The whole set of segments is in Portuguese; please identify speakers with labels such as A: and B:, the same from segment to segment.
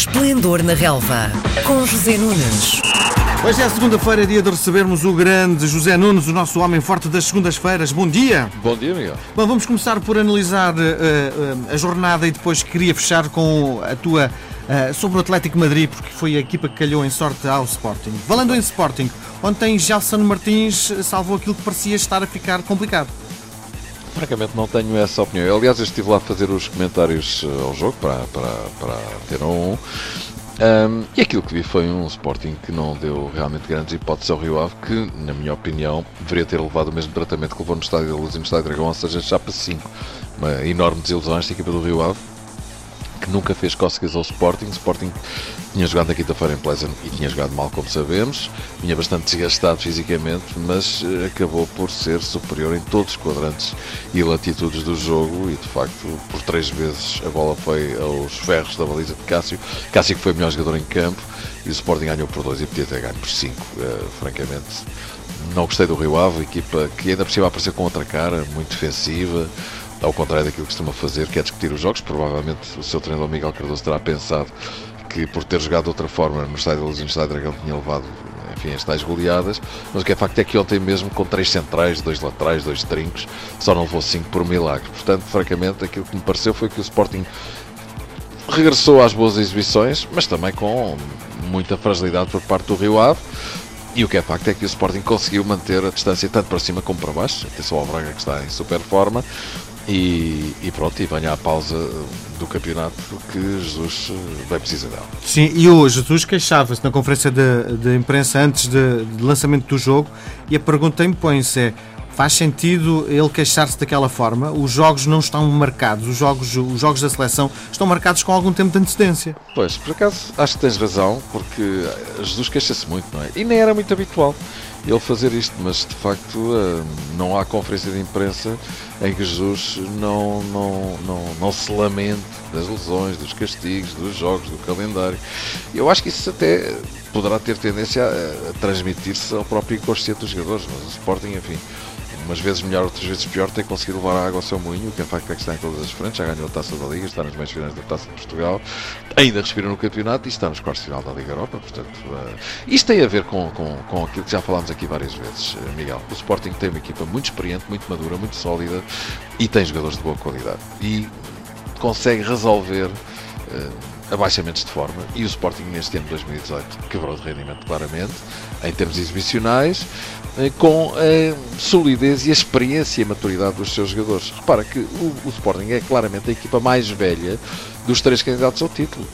A: Esplendor na Relva, com José Nunes.
B: Hoje é a segunda-feira, dia de recebermos o grande José Nunes, o nosso homem forte das segundas-feiras. Bom dia!
C: Bom dia, Miguel.
B: Bom, vamos começar por analisar uh, uh, a jornada e depois queria fechar com a tua uh, sobre o Atlético Madrid, porque foi a equipa que calhou em sorte ao Sporting. Falando em Sporting, ontem Gelson Martins salvou aquilo que parecia estar a ficar complicado.
C: Francamente, não tenho essa opinião. Eu, aliás, eu estive lá a fazer os comentários ao jogo para, para, para ter um. Um, e aquilo que vi foi um Sporting que não deu realmente grandes hipóteses ao Rio Ave, que, na minha opinião, deveria ter levado o mesmo tratamento que levou no Estádio da Luz e no Estádio Dragão, ou seja, chapa 5. Uma enorme desilusão esta equipa do Rio Ave nunca fez cócegas ao Sporting. O Sporting tinha jogado na quinta-feira em Pleasant e tinha jogado mal, como sabemos. Vinha bastante desgastado fisicamente, mas eh, acabou por ser superior em todos os quadrantes e latitudes do jogo. E de facto, por três vezes a bola foi aos ferros da baliza de Cássio. Cássio que foi o melhor jogador em campo e o Sporting ganhou por dois e podia ter ganho por cinco, uh, francamente. Não gostei do Rio Ave, equipa que ainda precisa aparecer com outra cara, muito defensiva ao contrário daquilo que costuma fazer, que é discutir os jogos. Provavelmente o seu treinador Miguel Cardoso terá pensado que por ter jogado de outra forma no Estádio da Luz e no Estádio Dragão tinha levado enfim, as tais goleadas, mas o que é facto é que ontem mesmo com três centrais, dois laterais, dois trincos, só não levou cinco por milagre. Portanto, francamente, aquilo que me pareceu foi que o Sporting regressou às boas exibições, mas também com muita fragilidade por parte do Rio Ave. E o que é facto é que o Sporting conseguiu manter a distância tanto para cima como para baixo. Atenção ao Braga que está em super forma. E, e, pronto, e venha a pausa do campeonato que Jesus vai precisar dela.
B: Sim, e o Jesus queixava-se na conferência de, de imprensa antes de, de, lançamento do jogo e a pergunta impõe-se é faz sentido ele queixar-se daquela forma? Os jogos não estão marcados, os jogos, os jogos da seleção estão marcados com algum tempo de antecedência.
C: Pois, por acaso acho que tens razão, porque Jesus queixa-se muito, não é? E nem era muito habitual ele fazer isto, mas de facto eh, não há conferência de imprensa em que Jesus não, não, não, não se lamente das lesões, dos castigos, dos jogos, do calendário. Eu acho que isso até poderá ter tendência a, a transmitir-se ao próprio inconsciente dos jogadores, mas o Sporting, enfim, umas vezes melhor, outras vezes pior, tem conseguido levar a água ao seu moinho, o que é facto é que está em todas as frentes, já ganhou a taça da Liga, está nas meias finais da taça de Portugal, ainda respira no campeonato e está nos quartos final da Liga Europa. Portanto, uh, isto tem a ver com, com, com aquilo que já falámos aqui várias vezes, uh, Miguel. O Sporting tem uma equipa muito experiente, muito madura, muito sólida e tem jogadores de boa qualidade. E consegue resolver. Uh, abaixamentos de forma e o Sporting neste ano de 2018 quebrou de rendimento claramente em termos exibicionais eh, com a solidez e a experiência e a maturidade dos seus jogadores. Repara que o, o Sporting é claramente a equipa mais velha dos três candidatos ao título.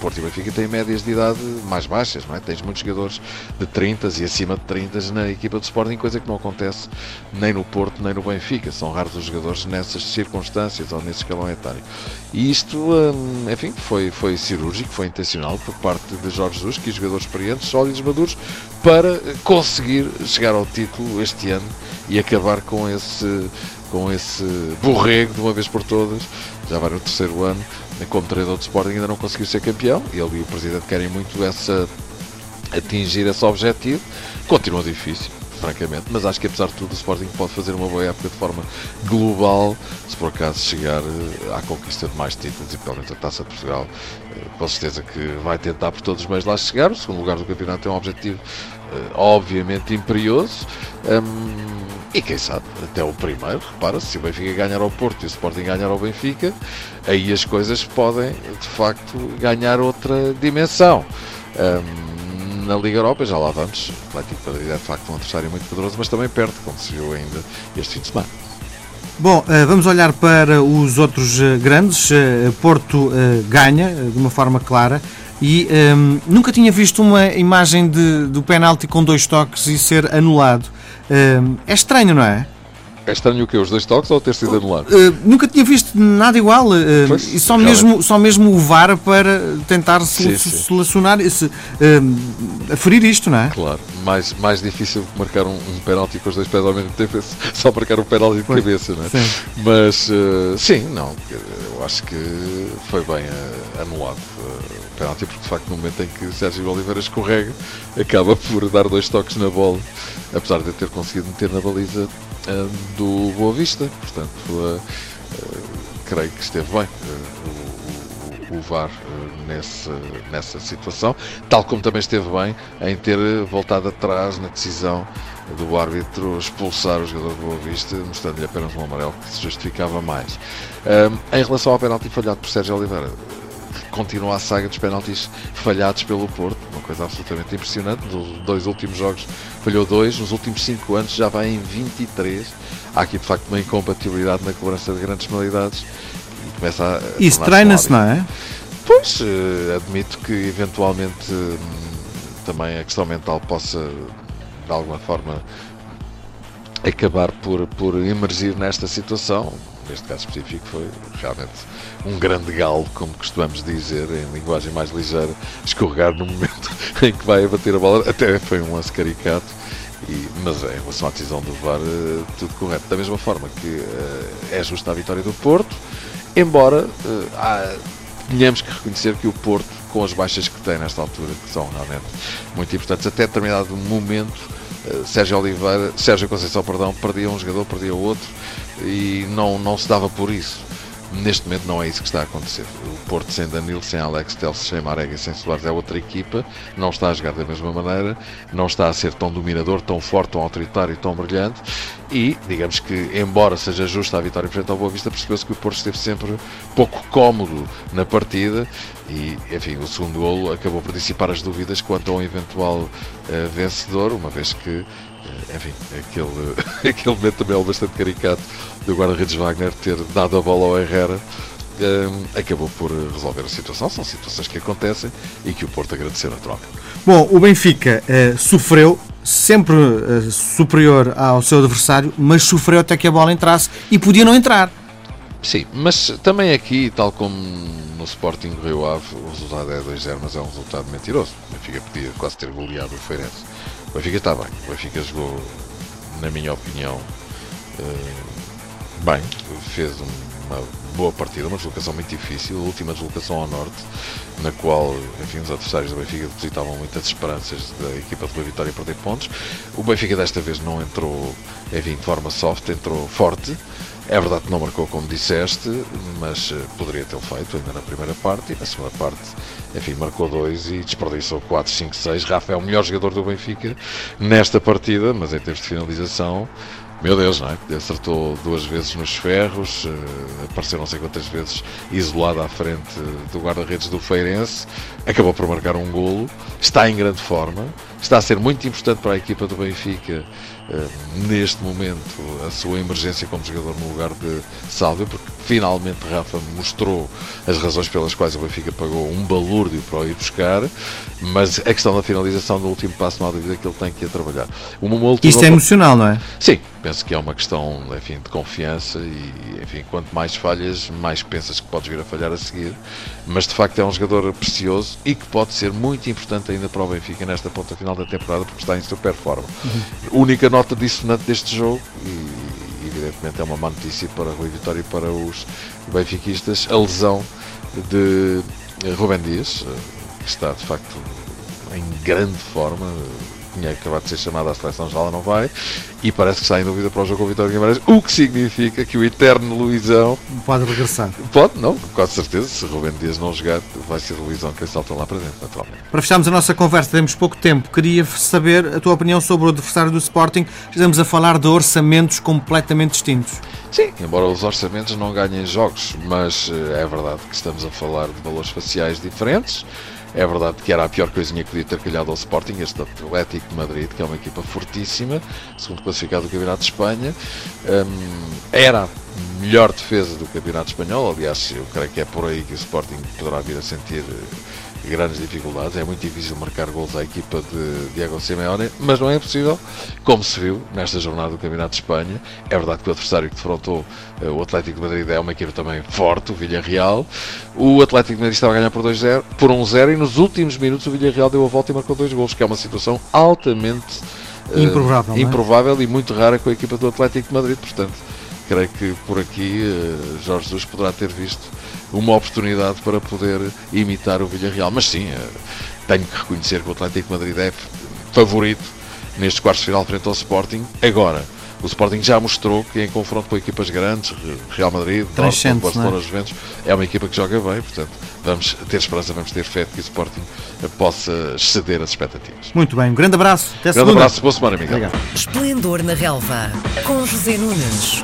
C: Porto e Benfica têm médias de idade mais baixas, não é? Tens muitos jogadores de 30 e acima de 30 na equipa do Sporting, coisa que não acontece nem no Porto nem no Benfica. São raros os jogadores nessas circunstâncias ou nesse escalão etário. E isto, hum, enfim, foi, foi cirúrgico, foi intencional por parte de Jorge Jesus, que jogadores experientes, sólidos, maduros, para conseguir chegar ao título este ano e acabar com esse com esse borrego de uma vez por todas, já vai no terceiro ano, como treinador de Sporting ainda não conseguiu ser campeão, ele e o Presidente querem muito essa, atingir esse objetivo, continua difícil, francamente, mas acho que apesar de tudo o Sporting pode fazer uma boa época de forma global, se por acaso chegar eh, à conquista de mais títulos e pelo menos a Taça de Portugal, eh, com certeza que vai tentar por todos os meios lá chegar, o segundo lugar do campeonato é um objetivo eh, obviamente imperioso, um, e quem sabe, até o primeiro, repara, se o Benfica ganhar ao Porto e o Sporting ganhar ao Benfica, aí as coisas podem, de facto, ganhar outra dimensão. Um, na Liga Europa, já lá vamos, o Atlético Madrid é, de facto, um adversário muito poderoso, mas também perde, como se viu ainda este fim de semana.
B: Bom, eh, vamos olhar para os outros eh, grandes. Eh, Porto ganha de uma forma clara e um, ehm, nunca tinha visto uma imagem de, do penalti com dois toques e ser anulado. Um, é estranho, não é?
C: É estranho o quê? Os dois toques ou ter sido anulado?
B: Uh, nunca tinha visto nada igual. Uh, e só mesmo, só mesmo o VAR para tentar sim, solucionar, se, uh, aferir isto, não é?
C: Claro. Mais, mais difícil que marcar um, um penalti com os dois pés ao mesmo tempo é só marcar um penalti de pois, cabeça, não é? Sim. Mas, uh, sim, não. Eu acho que foi bem anulado o penalti, porque de facto no momento em que Sérgio Oliveira escorrega, acaba por dar dois toques na bola, apesar de ter conseguido meter na baliza uh, do Boa Vista. Portanto, uh, creio que esteve bem. O, o VAR uh, nessa, nessa situação, tal como também esteve bem em ter voltado atrás na decisão do árbitro expulsar o jogador do Boa Vista, mostrando-lhe apenas um amarelo que se justificava mais. Um, em relação ao penalti falhado por Sérgio Oliveira, continua a saga dos penaltis falhados pelo Porto, uma coisa absolutamente impressionante. Nos dois últimos jogos falhou dois, nos últimos cinco anos já vai em 23. Há aqui de facto uma incompatibilidade na cobrança de grandes penalidades e começa a.
B: Isso treina-se, não é?
C: Pois, uh, admito que eventualmente hum, também a questão mental possa de alguma forma acabar por, por emergir nesta situação. Neste caso específico foi realmente um grande galo, como costumamos dizer, em linguagem mais ligeira, escorregar no momento em que vai abater a bola. Até foi um lance caricato, e, mas em relação à decisão do VAR, eh, tudo correto. Da mesma forma que uh, é justa a vitória do Porto, embora uh, há, tenhamos que reconhecer que o Porto, com as baixas que tem nesta altura, que são realmente muito importantes, até determinado momento Sérgio Oliveira, Sérgio Conceição, perdão, perdia um jogador, perdia outro e não, não se dava por isso. Neste momento não é isso que está a acontecer. O Porto sem Danilo, sem Alex Telles, sem Marega e sem Soares é outra equipa, não está a jogar da mesma maneira, não está a ser tão dominador, tão forte, tão autoritário tão brilhante e, digamos que, embora seja justa a vitória frente ao Boa Vista, percebeu-se que o Porto esteve sempre pouco cómodo na partida e, enfim, o segundo golo acabou por dissipar as dúvidas quanto a um eventual uh, vencedor, uma vez que, enfim, aquele, aquele momento também é bastante caricato do guarda-redes Wagner ter dado a bola ao Herrera uh, acabou por resolver a situação. São situações que acontecem e que o Porto agradeceu naturalmente.
B: Bom, o Benfica sofreu, sempre superior ao seu adversário, mas sofreu até que a bola entrasse e podia não entrar.
C: Sim, mas também aqui, tal como no Sporting Rio Ave, o resultado é 2-0, mas é um resultado mentiroso. O Benfica podia quase ter goleado o Feirense. O Benfica está bem, o Benfica jogou, na minha opinião, eh, bem, fez uma boa partida, uma deslocação muito difícil, a última deslocação ao norte, na qual, enfim, os adversários do Benfica depositavam muitas esperanças da equipa de Vitória perder pontos. O Benfica desta vez não entrou, enfim, de forma soft, entrou forte, é verdade que não marcou como disseste, mas eh, poderia tê-lo feito ainda na primeira parte e na segunda parte, enfim, marcou dois e desperdiçou 4, 5, 6. Rafa é o melhor jogador do Benfica nesta partida, mas em termos de finalização, meu Deus, não é? Acertou duas vezes nos ferros, uh, apareceu não sei quantas vezes isolado à frente do guarda-redes do Feirense, acabou por marcar um golo, está em grande forma, está a ser muito importante para a equipa do Benfica uh, neste momento a sua emergência como jogador no lugar de Sálvio, porque finalmente Rafa mostrou as razões pelas quais o Benfica pagou um balúrdio para o ir buscar, mas a questão da finalização do último passo, não há dúvida que ele tem que ir a trabalhar.
B: Isto é emocional, não é?
C: Sim, penso que é uma questão enfim, de confiança e enfim, quanto mais falhas, mais pensas que podes vir a falhar a seguir, mas de facto é um jogador precioso e que pode ser muito importante ainda para o Benfica nesta ponta final da temporada porque está em super forma. Uhum. Única nota dissonante deste jogo e evidentemente é uma má notícia para Rui Vitória e para os benfiquistas, a lesão de Rubem Dias, eh, que está de facto em grande forma, tinha acabado de ser chamado à seleção, já lá não vai, e parece que está em dúvida para o jogo com o Vitória Guimarães, o que significa que o eterno Luizão
B: pode regressar.
C: Pode, não, com certeza, se Rubem Dias não jogar, vai ser o Luizão quem salta lá para dentro, naturalmente.
B: Para fecharmos a nossa conversa, temos pouco tempo, queria saber a tua opinião sobre o adversário do Sporting, estamos a falar de orçamentos completamente distintos.
C: Sim, embora os orçamentos não ganhem jogos, mas eh, é verdade que estamos a falar de valores faciais diferentes. É verdade que era a pior coisinha que podia ter calhado ao Sporting, este Atlético de Madrid, que é uma equipa fortíssima, segundo classificado do Campeonato de Espanha. Um, era melhor defesa do Campeonato Espanhol, aliás, eu creio que é por aí que o Sporting poderá vir a sentir grandes dificuldades. É muito difícil marcar gols à equipa de Diego Simeone, mas não é impossível, como se viu nesta jornada do Campeonato de Espanha. É verdade que o adversário que defrontou eh, o Atlético de Madrid é uma equipa também forte, o Villarreal. O Atlético de Madrid estava a ganhar por 2-0, por 1-0 e nos últimos minutos o Villarreal deu a volta e marcou dois gols, que é uma situação altamente
B: uh, improvável,
C: é? improvável e muito rara com a equipa do Atlético de Madrid. Portanto, creio que por aqui uh, Jorge Jesus poderá ter visto uma oportunidade para poder imitar o Villarreal. Mas sim, uh, tenho que reconhecer que o Atlético Madrid é favorito neste quarto final frente ao Sporting. Agora, o Sporting já mostrou que em confronto com equipas grandes, Real Madrid, Dortmund, Barcelona, é? Juventus, é uma equipa que joga bem, portanto, vamos ter esperança, vamos ter fé de que o Sporting possa exceder as expectativas.
B: Muito bem, um grande abraço.
C: Até grande segunda. abraço, boa semana, Miguel.
A: Obrigado. Esplendor na relva, com José Nunes.